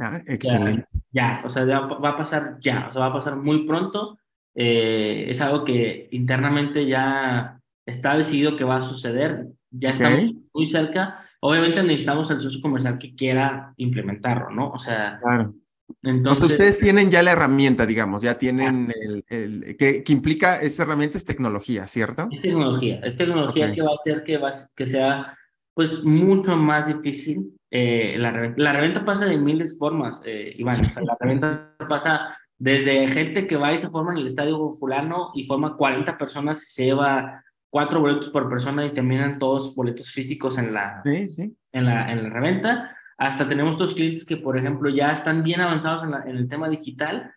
Speaker 1: Ah, excelente.
Speaker 2: Ya, o sea, ya va a pasar ya, o sea, va a pasar muy pronto. Eh, es algo que internamente ya está decidido que va a suceder, ya estamos muy cerca. Obviamente necesitamos el socio comercial que quiera implementarlo, ¿no? O sea,
Speaker 1: claro. Entonces, ustedes tienen ya la herramienta, digamos, ya tienen el, el que, que, implica esa herramienta es tecnología, ¿cierto?
Speaker 2: Es tecnología, es tecnología que va a hacer que, va, que sea pues mucho más difícil eh, la reventa. La reventa pasa de miles de formas, eh, Iván. O sea, la reventa pasa desde gente que va y se forma en el estadio fulano y forma 40 personas y se lleva cuatro boletos por persona y terminan todos boletos físicos en la,
Speaker 1: sí, sí.
Speaker 2: En la, en la reventa. Hasta tenemos dos clientes que, por ejemplo, ya están bien avanzados en, en el tema digital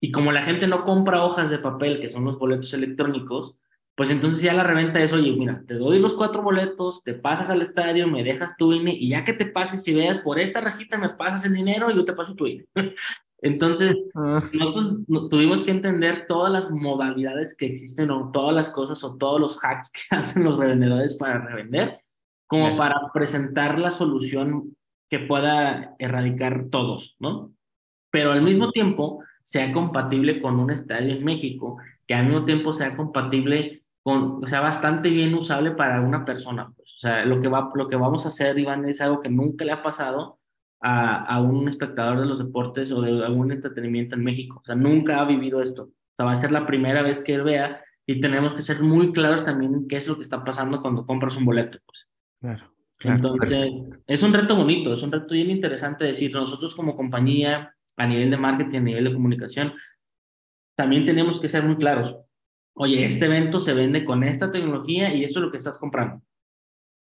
Speaker 2: y como la gente no compra hojas de papel, que son los boletos electrónicos, pues entonces ya la reventa es, oye, mira, te doy los cuatro boletos, te pasas al estadio, me dejas tu INE y ya que te pases y veas por esta rajita me pasas el dinero y yo te paso tu INE. entonces, ah. nosotros tuvimos que entender todas las modalidades que existen o todas las cosas o todos los hacks que hacen los revendedores para revender, como para presentar la solución que pueda erradicar todos, ¿no? Pero al mismo tiempo sea compatible con un estadio en México, que al mismo tiempo sea compatible o sea, bastante bien usable para una persona. Pues. O sea, lo que, va, lo que vamos a hacer, Iván, es algo que nunca le ha pasado a, a un espectador de los deportes o de algún entretenimiento en México. O sea, nunca ha vivido esto. O sea, va a ser la primera vez que él vea y tenemos que ser muy claros también qué es lo que está pasando cuando compras un boleto. Pues.
Speaker 1: Claro.
Speaker 2: Claro, Entonces, es un reto bonito, es un reto bien interesante decir, nosotros como compañía, a nivel de marketing, a nivel de comunicación, también tenemos que ser muy claros oye, este evento se vende con esta tecnología y esto es lo que estás comprando.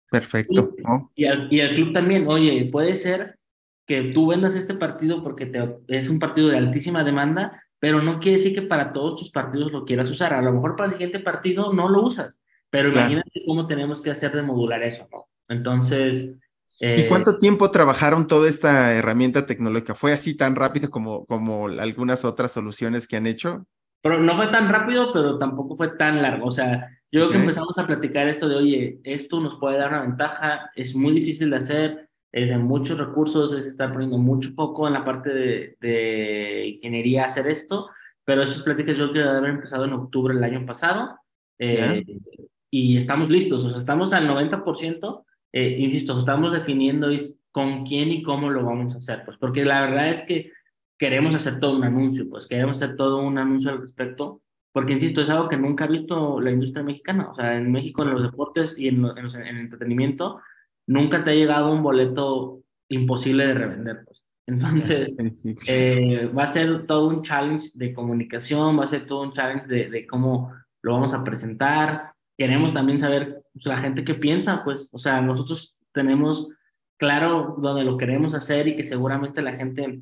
Speaker 1: Perfecto.
Speaker 2: Y, al, y, club también, oye, puede ser que tú vendas este partido porque te, es un partido de altísima demanda, pero no quiere decir que para todos tus partidos lo quieras usar. A lo mejor para el siguiente partido no lo usas, pero imagínate cómo tenemos que hacer de modular eso, ¿no? Entonces...
Speaker 1: ¿Y cuánto tiempo trabajaron toda esta herramienta tecnológica? ¿Fue así tan rápido como, como algunas otras soluciones que han hecho?
Speaker 2: Pero no fue tan rápido, pero tampoco fue tan largo. O sea, yo creo que empezamos a platicar esto de, oye, esto nos puede dar una ventaja, es muy difícil de hacer, es de muchos recursos, es estar poniendo mucho foco en la parte de, de ingeniería hacer esto, pero esas pláticas yo creo que haber empezado en octubre del año pasado eh, y estamos listos, o sea, estamos al 90%, eh, insisto, estamos definiendo con quién y cómo lo vamos a hacer, pues porque la verdad es que queremos hacer todo un anuncio, pues queremos hacer todo un anuncio al respecto, porque insisto, es algo que nunca ha visto la industria mexicana, o sea, en México en los deportes y en, en, el entretenimiento, nunca te ha llegado un boleto imposible de revender, pues. Entonces, eh, va a ser todo un challenge de comunicación, va a ser todo un challenge de, de cómo lo vamos a presentar. Queremos también saber pues, la gente qué piensa, pues, o sea, nosotros tenemos claro dónde lo queremos hacer y que seguramente la gente,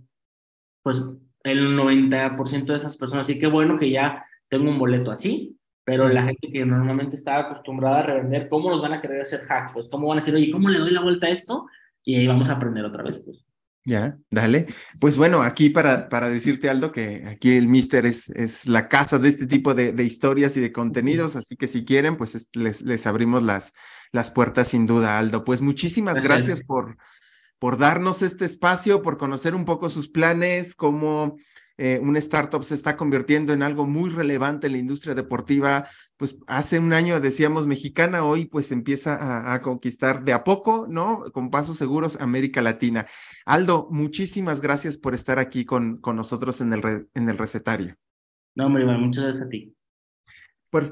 Speaker 2: pues, el 90% de esas personas, sí que bueno que ya tengo un boleto así, pero la gente que normalmente está acostumbrada a revender, ¿cómo nos van a querer hacer hack? Pues, ¿cómo van a decir, oye, ¿cómo le doy la vuelta a esto? Y ahí vamos a aprender otra vez, pues.
Speaker 1: Ya, dale. Pues bueno, aquí para, para decirte, Aldo, que aquí el Mister es, es la casa de este tipo de, de historias y de contenidos, así que si quieren, pues les, les abrimos las, las puertas sin duda, Aldo. Pues muchísimas gracias por, por darnos este espacio, por conocer un poco sus planes, cómo eh, una startup se está convirtiendo en algo muy relevante en la industria deportiva, pues hace un año decíamos mexicana, hoy pues empieza a, conquistar de a poco, ¿no? Con pasos seguros América Latina. Aldo, muchísimas gracias por estar aquí con, con nosotros en el, en el recetario.
Speaker 2: No, hombre, muchas gracias a ti.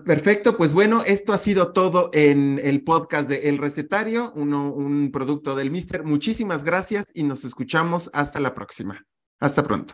Speaker 1: Perfecto, pues bueno, esto ha sido todo en el podcast de El Recetario, uno, un producto del Mister. Muchísimas gracias y nos escuchamos hasta la próxima. Hasta pronto.